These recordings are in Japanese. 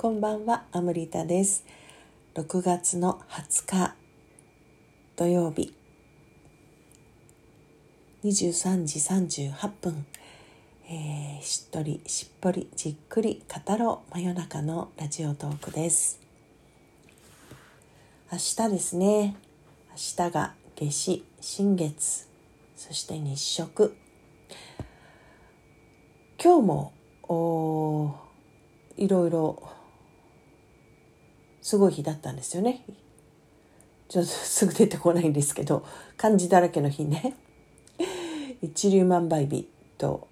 こんばんはアムリタです。6月の20日土曜日。23時38分、えー、しっとりしっぽりじっくり語ろう真夜中のラジオトークです。明日ですね。明日が夏至新月。そして日食。今日もおいろいろすごい日だったんですよね。ちょっとすぐ出てこないんですけど漢字だらけの日ね。一粒万倍日と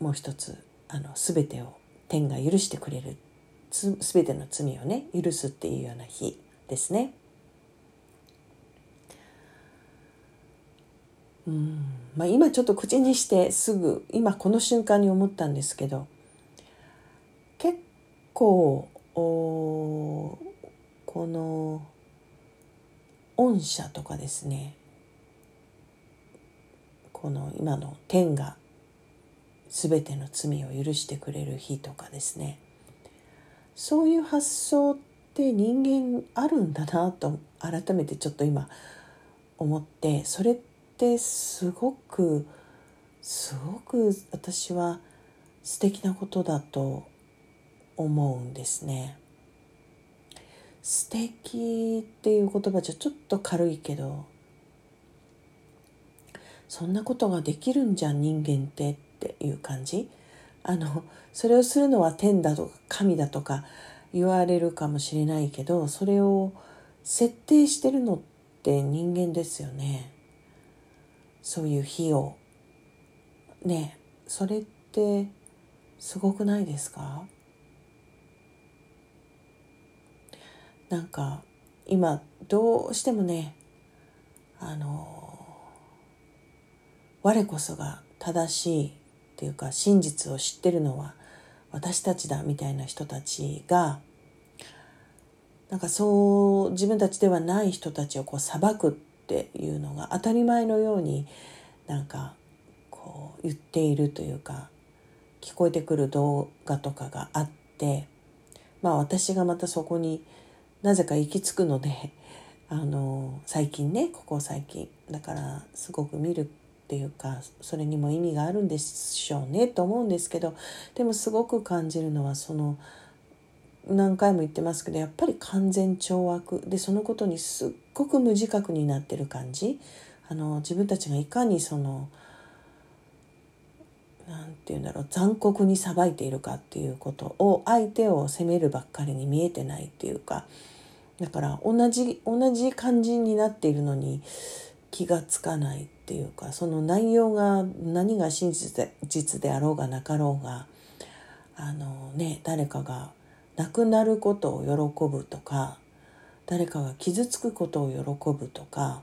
もう一つあの全てを天が許してくれるす全ての罪をね許すっていうような日ですね。うん。まあ、今ちょっと口にしてすぐ今この瞬間に思ったんですけど結構おこの御社とかですね。この今の天が全ての罪を許してくれる日とかですね。そういう発想って人間あるんだなと改めてちょっと今思ってそれってすごくすごく私は素敵なことだと思うんですね。素敵っていう言葉じゃちょっと軽いけどそんなことができるんじゃん人間ってっていう感じ？あのそれをするのは天だとか神だとか言われるかもしれないけどそれを設定してるのって人間ですよね。そういう日を。ねそれってすごくないですか？なんか今どうしてもねあの我こそが正しいっていうか真実を知ってるのは私たちだみたいな人たちがなんかそう自分たちではない人たちをこう裁くっていうのが当たり前のようになんかこう言っているというか聞こえてくる動画とかがあってまあ私がまたそこになぜか行き着くのであの最近ねここ最近。だからすごく見るっていうかそれにも意味があるんでしょうねと思うんですけどでもすごく感じるのはその何回も言ってますけどやっぱり完全懲悪。でそのことにすっごく無自覚になってる感じ。あの自分たちがいかにその何て言うんだろう残酷に裁いているかっていうことを相手を責めるばっかりに見えてないっていうかだから同じ同じ感じになっているのに気がつかないっていうかその内容が何が真実で実であろうがなかろうがあのね誰かが亡くなることを喜ぶとか誰かが傷つくことを喜ぶとか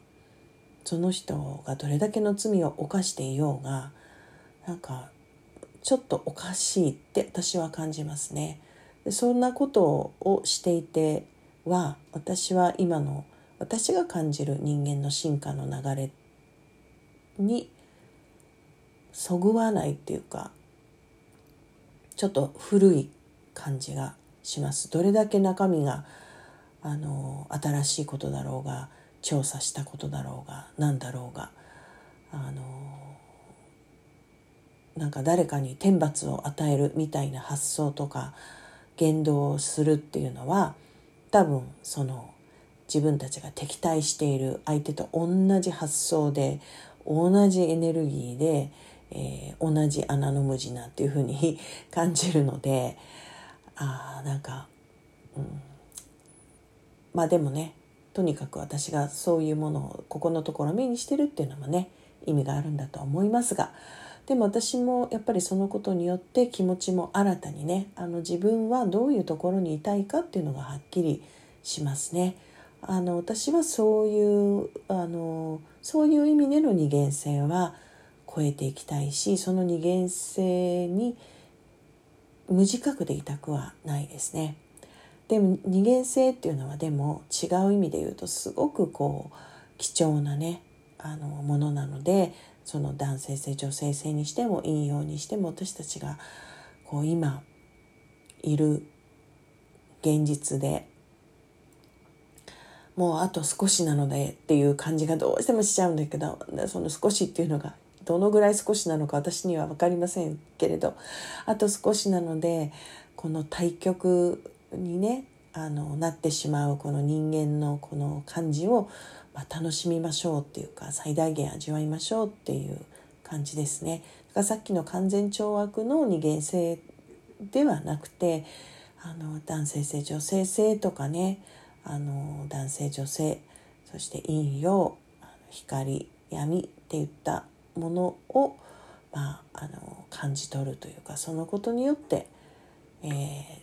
その人がどれだけの罪を犯していようがなんかちょっとおかしいって私は感じますね。そんなことをしていては私は今の私が感じる人間の進化の流れにそぐわないっていうかちょっと古い感じがします。どれだけ中身があの新しいことだろうが調査したことだろうが何だろうがあのなんか誰かに天罰を与えるみたいな発想とか言動をするっていうのは多分その自分たちが敵対している相手と同じ発想で同じエネルギーで、えー、同じ穴の無地なっていうふうに 感じるのであなんか、うん、まあでもねとにかく私がそういうものをここのところ目にしてるっていうのもね意味があるんだと思いますがでも私もやっぱりそのことによって気持ちも新たにねあの自分はどういうところにいたいかっていうのがはっきりしますね。あの私はそういうあのそういう意味での二元性は超えていきたいしその二元性に無自覚でいたくはないですね。でも二元性っていうのはでも違う意味で言うとすごくこう貴重なねあのものなのでその男性性女性性にしても引用にしても私たちがこう今いる現実でもうあと少しなのでっていう感じがどうしてもしちゃうんだけどその少しっていうのがどのぐらい少しなのか私には分かりませんけれどあと少しなのでこの対局にねあのなってしまうこの人間のこの感じを、まあ、楽しみましょうっていうか最大限味わいましょうっていう感じですね。だからさっきの完全懲悪の二元性ではなくてあの男性性女性性とかねあの男性女性そして陰陽光闇っていったものを、まあ、あの感じ取るというかそのことによって、え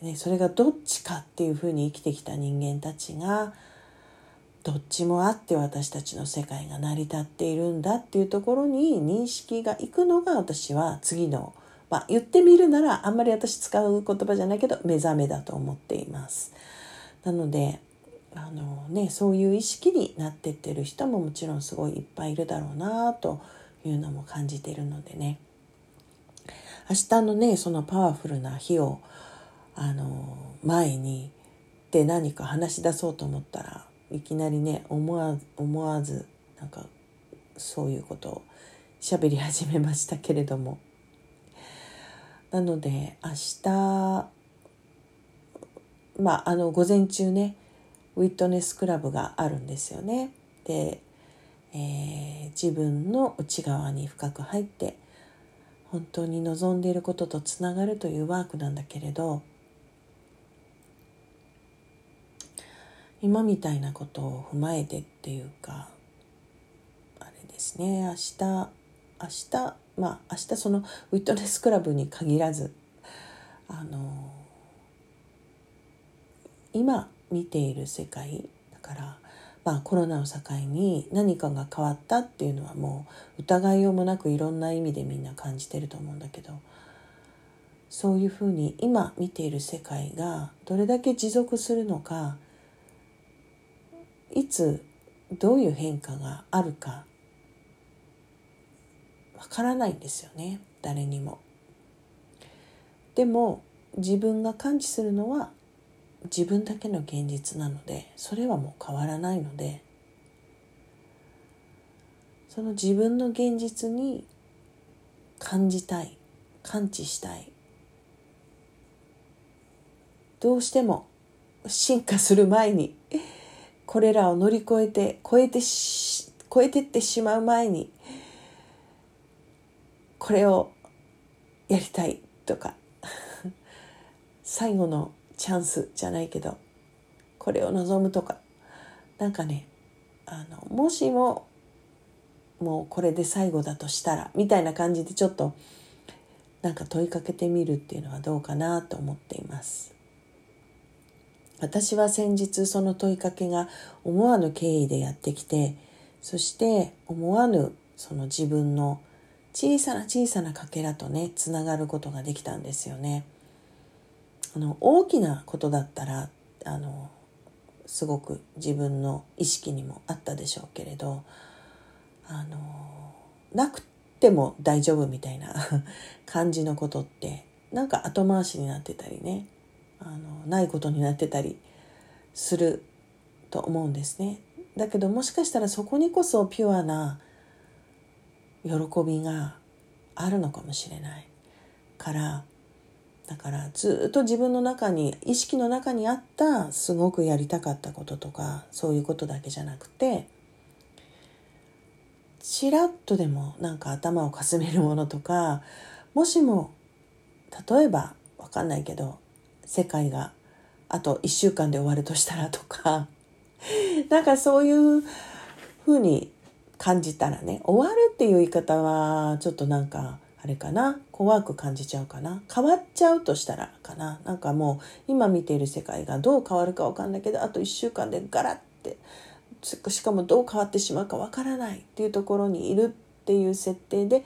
ーね、それがどっちかっていうふうに生きてきた人間たちがどっちもあって私たちの世界が成り立っているんだっていうところに認識がいくのが私は次の、まあ、言ってみるならあんまり私使う言葉じゃないけど目覚めだと思っています。なのであの、ね、そういう意識になってってる人ももちろんすごいいっぱいいるだろうなというのも感じているのでね明日のねそのパワフルな日をあの前にで何か話し出そうと思ったらいきなりね思わ思わずなんかそういうことを喋り始めましたけれどもなので明日まああの午前中ねウィットネスクラブがあるんですよね。で、えー、自分の内側に深く入って本当に望んでいることとつながるというワークなんだけれど今みたいなことを踏まえてっていうかあれですね。明日明日まあ明日そのウィットネスクラブに限らずあの今見ている世界だから、まあ、コロナを境に何かが変わったっていうのはもう疑いようもなくいろんな意味でみんな感じてると思うんだけどそういうふうに今見ている世界がどれだけ持続するのかいつどういう変化があるかわからないんですよね誰にも。でも自分が感知するのは自分だけの現実なのでそれはもう変わらないのでその自分の現実に感じたい感知したいどうしても進化する前にこれらを乗り越えて超えてし超えてってしまう前にこれをやりたいとか 最後のチャンスじゃないけどこれを望むとかなんかねあのもしももうこれで最後だとしたらみたいな感じでちょっとなんか問いかけてみるっていうのはどうかなと思っています。私は先日その問いかけが思わぬ経緯でやってきてそして思わぬその自分の小さな小さなかけらとねつながることができたんですよね。あの大きなことだったらあのすごく自分の意識にもあったでしょうけれどあのなくても大丈夫みたいな 感じのことってなんか後回しになってたりねあのないことになってたりすると思うんですね。だけどもしかしたらそこにこそピュアな喜びがあるのかもしれないからだからずっと自分の中に意識の中にあったすごくやりたかったこととかそういうことだけじゃなくてちらっとでもなんか頭をかすめるものとかもしも例えば分かんないけど世界があと1週間で終わるとしたらとか。なんかそういうふうに感じたらね終わるっていう言い方はちょっとなんかあれかな。怖く感じちゃうかな。変わっちゃうとしたらかな。なんかもう今見ている世界がどう変わるか分かんないけどあと1週間でガラッてしかもどう変わってしまうか分からないっていうところにいるっていう設定で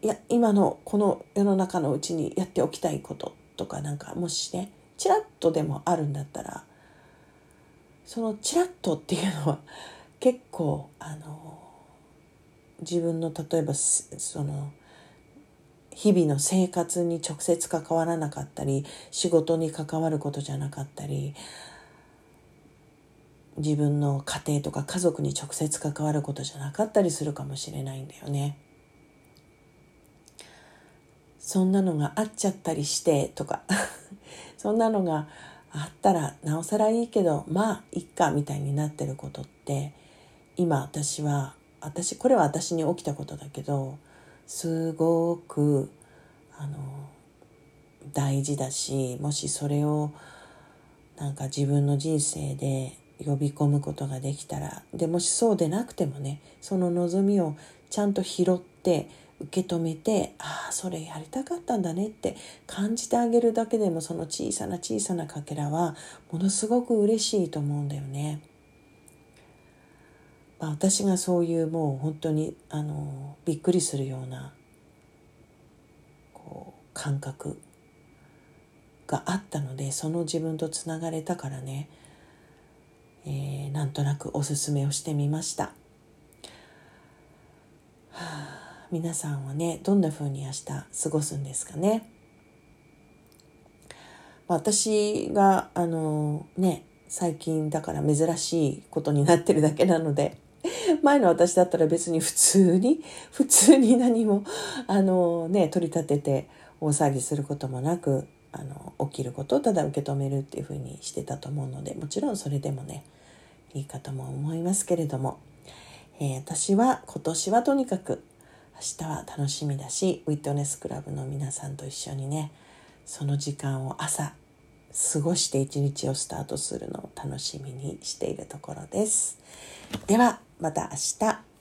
いや今のこの世の中のうちにやっておきたいこと。とかなんかもしねちらっとでもあるんだったらそのちらっとっていうのは結構あの自分の例えばその日々の生活に直接関わらなかったり仕事に関わることじゃなかったり自分の家庭とか家族に直接関わることじゃなかったりするかもしれないんだよね。そんなのがあっちゃったりしてとか。そんなのがあったらなおさらいいけどまあいっかみたいになってることって今私は私これは私に起きたことだけどすごくあの大事だしもしそれをなんか自分の人生で呼び込むことができたらでもしそうでなくてもねその望みをちゃんと拾って受け止めてああそれやりたかったんだねって感じてあげるだけでもその小さな小さなかけらはものすごく嬉しいと思うんだよね。まあ、私がそういうもう本当にあのびっくりするようなこう感覚があったのでその自分とつながれたからね、えー、なんとなくおすすめをしてみました。はあ、皆さんはねどんな風に明日過ごすんですかね？私があのね最近だから珍しいことになってるだけなので前の私だったら別に普通に普通に何もあのね取り立てて大騒ぎすることもなくあの起きることをただ受け止めるっていうふうにしてたと思うのでもちろんそれでもねいいかとも思いますけれども、えー、私は今年はとにかく明日は楽しみだしウィットネスクラブの皆さんと一緒にねその時間を朝過ごして一日をスタートするのを楽しみにしているところです。ではまた明日。